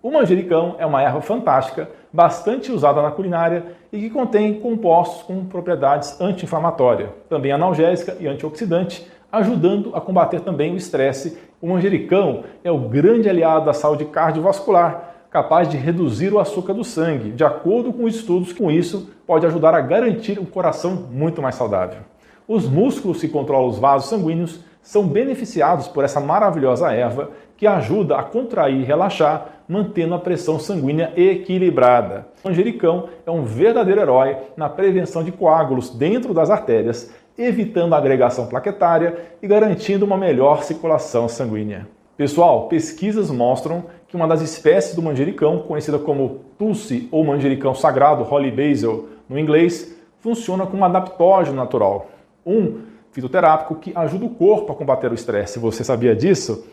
O manjericão é uma erva fantástica, bastante usada na culinária e que contém compostos com propriedades anti-inflamatórias, também analgésica e antioxidante, ajudando a combater também o estresse. O manjericão é o grande aliado da saúde cardiovascular, capaz de reduzir o açúcar do sangue. De acordo com estudos, com isso pode ajudar a garantir um coração muito mais saudável. Os músculos que controlam os vasos sanguíneos são beneficiados por essa maravilhosa erva que ajuda a contrair e relaxar, mantendo a pressão sanguínea equilibrada. O manjericão é um verdadeiro herói na prevenção de coágulos dentro das artérias, evitando a agregação plaquetária e garantindo uma melhor circulação sanguínea. Pessoal, pesquisas mostram que uma das espécies do manjericão, conhecida como Tulsi ou manjericão sagrado, Holy Basil no inglês, funciona como adaptógeno natural, um fitoterápico que ajuda o corpo a combater o estresse. Você sabia disso?